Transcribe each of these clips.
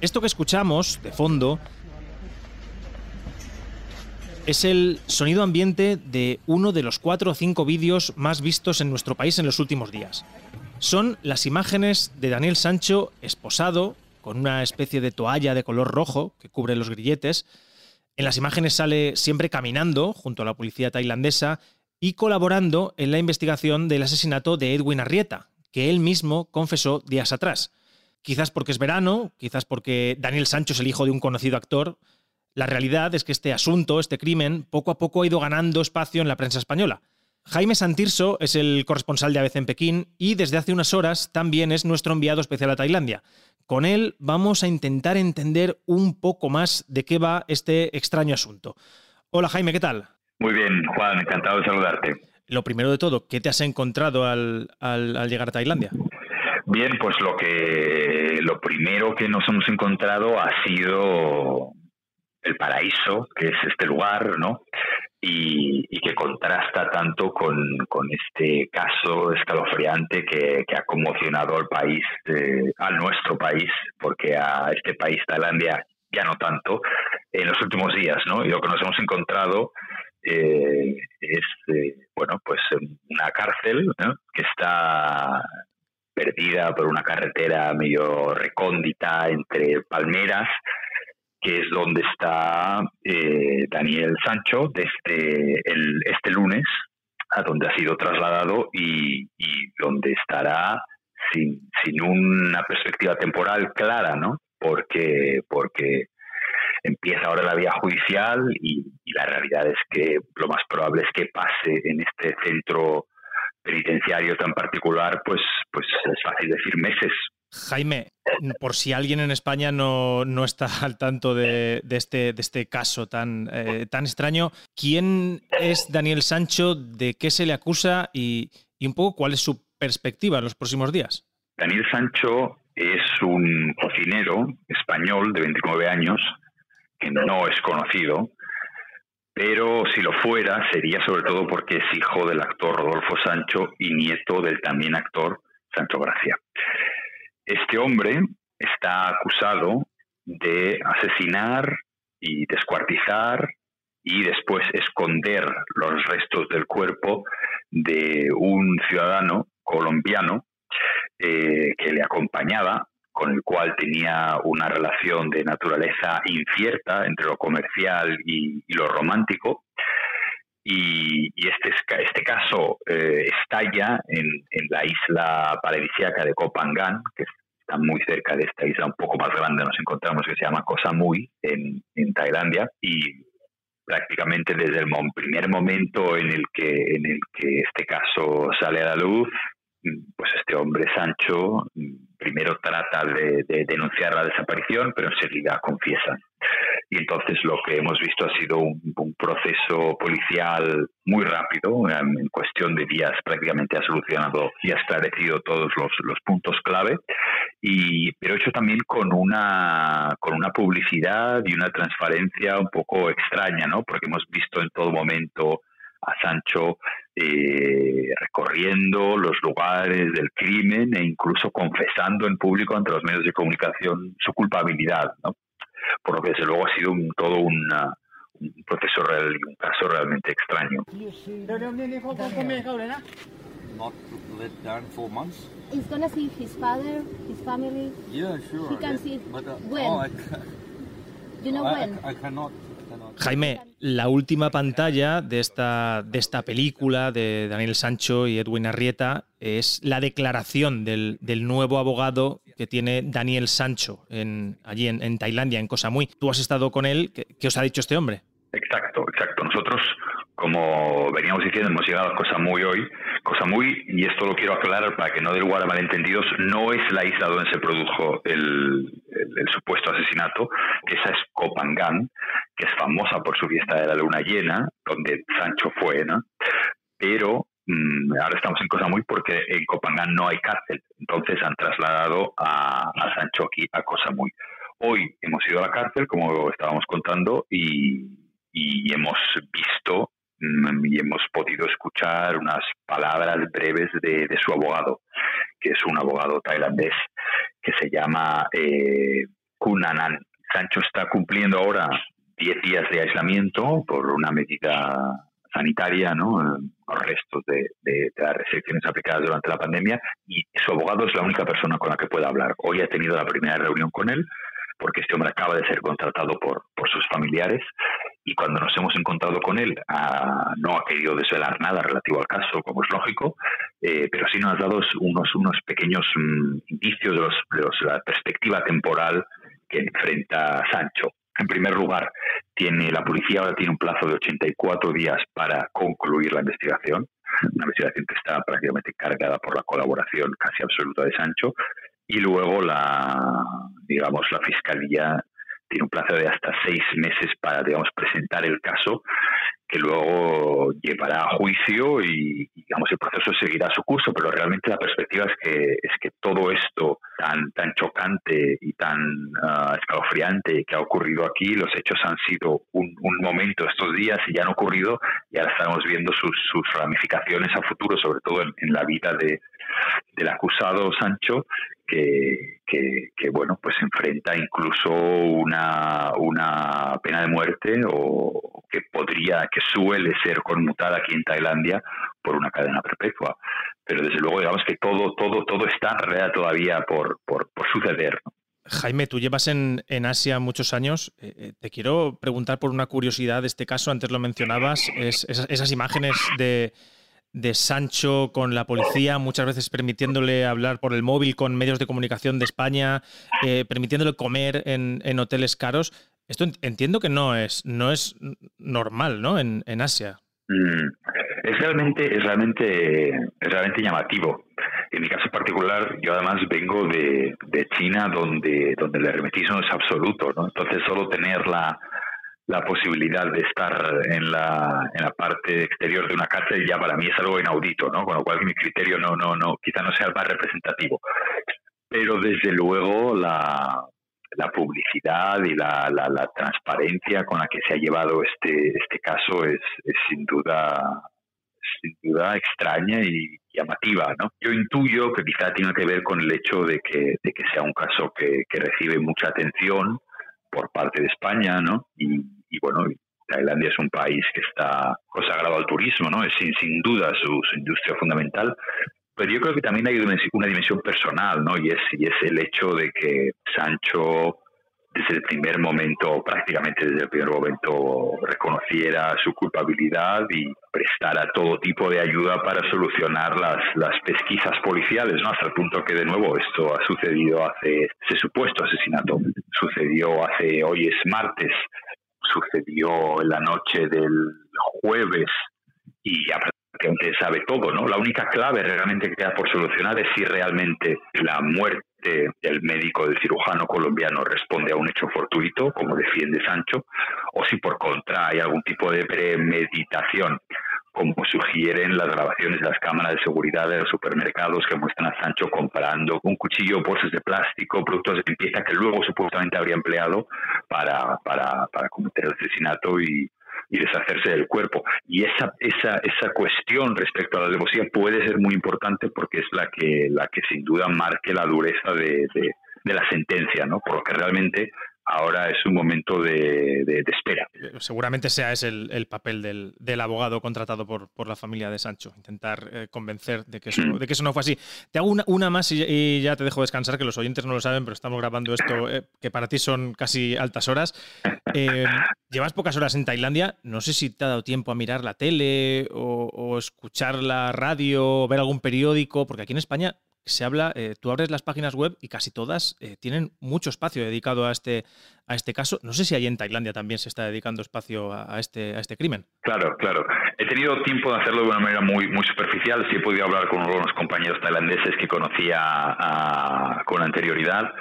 Esto que escuchamos de fondo es el sonido ambiente de uno de los cuatro o cinco vídeos más vistos en nuestro país en los últimos días. Son las imágenes de Daniel Sancho esposado con una especie de toalla de color rojo que cubre los grilletes. En las imágenes sale siempre caminando junto a la policía tailandesa y colaborando en la investigación del asesinato de Edwin Arrieta, que él mismo confesó días atrás. Quizás porque es verano, quizás porque Daniel Sancho es el hijo de un conocido actor, la realidad es que este asunto, este crimen, poco a poco ha ido ganando espacio en la prensa española. Jaime Santirso es el corresponsal de ABC en Pekín y desde hace unas horas también es nuestro enviado especial a Tailandia. Con él vamos a intentar entender un poco más de qué va este extraño asunto. Hola Jaime, ¿qué tal? Muy bien, Juan, encantado de saludarte. Lo primero de todo, ¿qué te has encontrado al, llegar a Tailandia? Bien, pues lo que lo primero que nos hemos encontrado ha sido el paraíso, que es este lugar, ¿no? Y, que contrasta tanto con, este caso escalofriante que, ha conmocionado al país, a nuestro país, porque a este país, Tailandia, ya no tanto, en los últimos días, ¿no? Y lo que nos hemos encontrado eh, es, eh, bueno, pues una cárcel que está perdida por una carretera medio recóndita entre palmeras que es donde está eh, Daniel Sancho desde el, este lunes, a donde ha sido trasladado y, donde estará sin, sin, una perspectiva temporal clara, ¿no? Porque, porque empieza ahora la vía judicial y, la realidad es que lo más probable es que pase en este centro penitenciario tan particular, pues, pues es fácil decir meses, Jaime, por si alguien en España no, está al tanto de, este, de este caso tan, eh, tan extraño, ¿quién es Daniel Sancho? ¿De qué se le acusa? Y, un poco cuál es su perspectiva en los próximos días. Daniel Sancho es un cocinero español de 29 años no es conocido, pero si lo fuera sería sobre todo porque es hijo del actor Rodolfo Sancho y nieto del también actor Sancho Gracia. Este hombre está acusado de asesinar y descuartizar y después esconder los restos del cuerpo de un ciudadano colombiano eh, que le acompañaba, con el cual tenía una relación de naturaleza incierta entre lo comercial y, lo romántico. Y, este, este caso eh, estalla en, en, la isla paradisíaca de Copangan, que es muy cerca de esta isla un poco más grande, nos encontramos que se llama Koh Samui en, en Tailandia y prácticamente desde el primer momento en el que en el que este caso sale a la luz, pues este hombre Sancho primero trata de, denunciar la desaparición, pero enseguida confiesa. Y entonces lo que hemos visto ha sido un, proceso policial muy rápido, en cuestión de días prácticamente ha solucionado y ha esclarecido todos los, los puntos clave, y, pero hecho también con una, con una publicidad y una transparencia un poco extraña, ¿no? porque hemos visto en todo momento a Sancho eh, recorriendo los lugares del crimen e incluso confesando en público ante los medios de comunicación su culpabilidad, ¿no? Por lo que desde luego ha sido un, todo una, un proceso real y un caso realmente extraño. Not let down for months. He's gonna see his father, his family. Yeah, sure. He can see but, uh, when. Oh, I, you know I, when. I, I cannot. Jaime, la última pantalla de esta, de esta película de Daniel Sancho y Edwin Arrieta es la declaración del, del nuevo abogado que tiene Daniel Sancho en, allí en, en, Tailandia, en Koh Samui. Tú has estado con él. ¿Qué, ¿Qué os ha dicho este hombre? Exacto, exacto. Nosotros como veníamos diciendo, hemos llegado a Cosa Muy hoy. Cosa Muy, y esto lo quiero aclarar para que no dé lugar a malentendidos, no es la isla donde se produjo el, supuesto asesinato, esa es Copangan, que es famosa por su fiesta de la luna llena, donde Sancho fue, ¿no? Pero mm, ahora estamos en Cosa Muy porque en Copangan no hay cárcel, entonces han trasladado a, Sancho aquí a Cosa Muy. Hoy hemos ido a la cárcel, como estábamos contando, y, hemos visto y hemos podido escuchar unas palabras breves de, su abogado, que es un abogado tailandés que se llama eh, Kunanan. Sancho está cumpliendo ahora 10 días de aislamiento por una medida sanitaria, ¿no? los restos de, las restricciones aplicadas durante la pandemia y su abogado es la única persona con la que puede hablar. Hoy ha tenido la primera reunión con él porque este hombre acaba de ser contratado por, por sus familiares y cuando nos hemos encontrado con él ah, no ha querido desvelar nada relativo al caso, como es lógico, eh, pero sí nos ha dado unos, unos pequeños mm, indicios de, de la perspectiva temporal que enfrenta Sancho. En primer lugar, tiene la policía ahora tiene un plazo de 84 días para concluir la investigación, una investigación que está prácticamente cargada por la colaboración casi absoluta de Sancho, y luego la, digamos, la fiscalía tiene un plazo de hasta seis meses para, digamos, presentar el caso que luego llevará a juicio y, digamos el proceso seguirá su curso pero realmente la perspectiva es que es que todo esto tan tan chocante y tan uh, escalofriante que ha ocurrido aquí los hechos han sido un, momento estos días y ya han ocurrido y ahora estamos viendo sus, sus ramificaciones a futuro sobre todo en, la vida de, del acusado Sancho que, que, bueno pues enfrenta incluso una, una pena de muerte o que podría que suele ser conmutada aquí en Tailandia por una cadena perpetua pero desde luego digamos que todo todo todo está todavía por, por, suceder Jaime, tú llevas en, en Asia muchos años. Eh, eh, te quiero preguntar por una curiosidad este caso. Antes lo mencionabas, es, esas imágenes de, de Sancho con la policía, muchas veces permitiéndole hablar por el móvil con medios de comunicación de España, eh, permitiéndole comer en, en, hoteles caros. Esto entiendo que no es, no es normal, ¿no? En, en Asia. Mm, es realmente, es realmente, es realmente llamativo. En mi caso particular, yo además vengo de, de China, donde, donde el hermetismo es absoluto, ¿no? Entonces solo tener la, la posibilidad de estar en la, en la parte exterior de una cárcel ya para mí es algo inaudito, ¿no? Con lo cual mi criterio no, no, no, quizá no sea el más representativo. Pero desde luego la, la publicidad y la, la, transparencia con la que se ha llevado este, este caso es, sin duda sin duda extraña y llamativa, ¿no? Yo intuyo que quizá tiene que ver con el hecho de que, de que sea un caso que, que recibe mucha atención por parte de España, ¿no? Y, y bueno, Tailandia es un país que está consagrado al turismo, ¿no? Es sin, sin duda su, industria fundamental. Pero yo creo que también hay una dimensión personal, ¿no? Y es, y es el hecho de que Sancho desde el primer momento, prácticamente desde el primer momento, reconociera su culpabilidad y prestara todo tipo de ayuda para solucionar las, las pesquisas policiales, ¿no? Hasta el punto que, de nuevo, esto ha sucedido hace, ese supuesto asesinato sucedió hace, hoy es martes, sucedió en la noche del jueves y ya prácticamente sabe todo, ¿no? La única clave realmente que queda por solucionar es si realmente la muerte del médico del cirujano colombiano responde a un hecho fortuito, como defiende Sancho, o si por contra hay algún tipo de premeditación como sugieren las grabaciones de las cámaras de seguridad de los supermercados que muestran a Sancho comprando un cuchillo, bolsas de plástico, productos de limpieza que luego supuestamente habría empleado para, para, cometer el asesinato y, y deshacerse del cuerpo. Y esa, esa, esa cuestión respecto a la alevosía puede ser muy importante porque es la que, la que sin duda marque la dureza de, de, de la sentencia, ¿no? Por lo que realmente ahora es un momento de, espera. Seguramente sea ese el, papel del, abogado contratado por, por, la familia de Sancho, intentar eh, convencer de que, eso, mm. de que eso no fue así. Te hago una, una más y, ya te dejo descansar, que los oyentes no lo saben, pero estamos grabando esto eh, que para ti son casi altas horas. Eh, llevas pocas horas en Tailandia, no sé si te ha dado tiempo a mirar la tele o, escuchar la radio o ver algún periódico, porque aquí en España se habla, eh, tú abres las páginas web y casi todas eh, tienen mucho espacio dedicado a este, a este caso. No sé si ahí en Tailandia también se está dedicando espacio a, este, a este crimen. Claro, claro. He tenido tiempo de hacerlo de una manera muy, superficial. Sí he podido hablar con algunos compañeros tailandeses que conocía con anterioridad.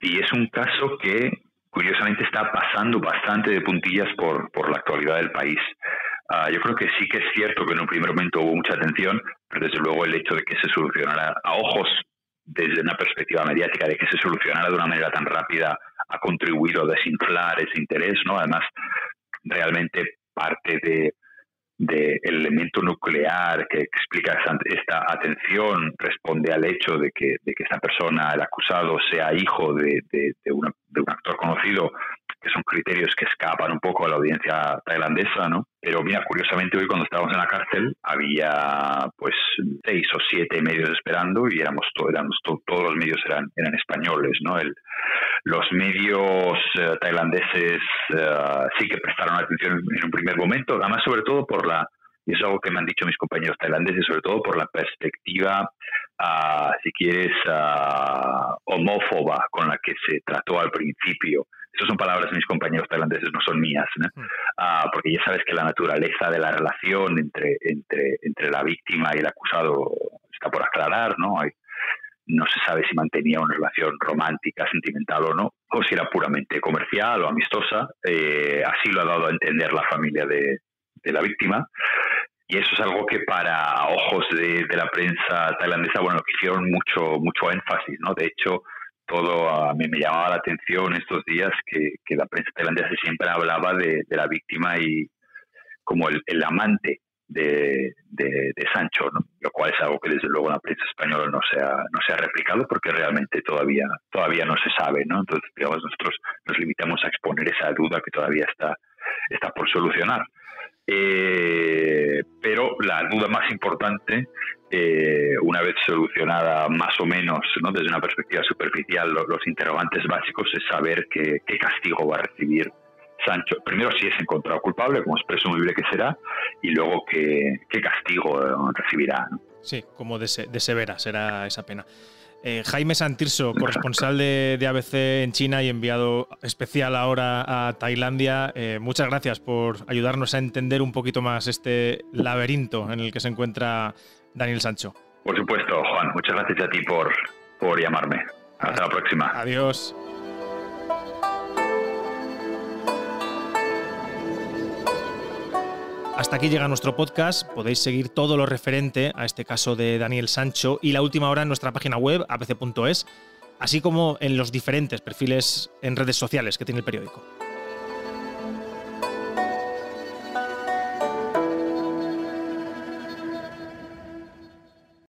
Y es un caso que curiosamente está pasando bastante de puntillas por, por la actualidad del país. Ah, yo creo que sí que es cierto que en un primer momento hubo mucha atención, pero desde luego el hecho de que se solucionara a ojos desde una perspectiva mediática, de que se solucionara de una manera tan rápida, ha contribuido a desinflar ese interés, ¿no? Además, realmente parte de, del elemento nuclear que explica esta atención responde al hecho de que, de que esta persona, el acusado, sea hijo de, de, de un actor conocido que son criterios que escapan un poco a la audiencia tailandesa, ¿no? Pero mira, curiosamente hoy cuando estábamos en la cárcel había pues seis o siete medios esperando y éramos, éramos todos los medios eran, eran españoles, ¿no? El, los medios eh, tailandeses eh, sí que prestaron atención en un primer momento, además sobre todo por la, y es algo que me han dicho mis compañeros tailandeses, sobre todo por la perspectiva, uh, si quieres, uh, homófoba con la que se trató al principio estas son palabras de mis compañeros tailandeses, no son mías, mm. ah, porque ya sabes que la naturaleza de la relación entre, entre, entre la víctima y el acusado está por aclarar, ¿no? Hay, no se sabe si mantenía una relación romántica, sentimental o no, o si era puramente comercial o amistosa. Eh, así lo ha dado a entender la familia de, de, la víctima. Y eso es algo que para ojos de, de la prensa tailandesa, bueno, que hicieron mucho, mucho énfasis, ¿no? De hecho, todo a mí me llamaba la atención estos días que, que la prensa tailandesa siempre hablaba de, de la víctima y como el, el amante de, de, Sancho, lo cual es algo que desde luego la prensa española no se ha, no se ha replicado porque realmente todavía, todavía no se sabe. ¿no? Entonces, digamos, nosotros nos limitamos a exponer esa duda que todavía está, está por solucionar. Eh, pero la duda más importante, eh, una vez solucionada más o menos ¿no? desde una perspectiva superficial los, interrogantes básicos, es saber qué, castigo va a recibir Sancho. Primero, si es encontrado culpable, como es presumible que será, y luego qué, castigo recibirá. Sí, como de, de severa será esa pena. Eh, Jaime Santirso, corresponsal de, ABC en China y enviado especial ahora a Tailandia, eh, muchas gracias por ayudarnos a entender un poquito más este laberinto en el que se encuentra Daniel Sancho. Por supuesto, Juan, muchas gracias a ti por, por llamarme. Hasta la próxima. Adiós. Hasta aquí llega nuestro podcast. Podéis seguir todo lo referente a este caso de Daniel Sancho y la última hora en nuestra página web, apc.es, así como en los diferentes perfiles en redes sociales que tiene el periódico.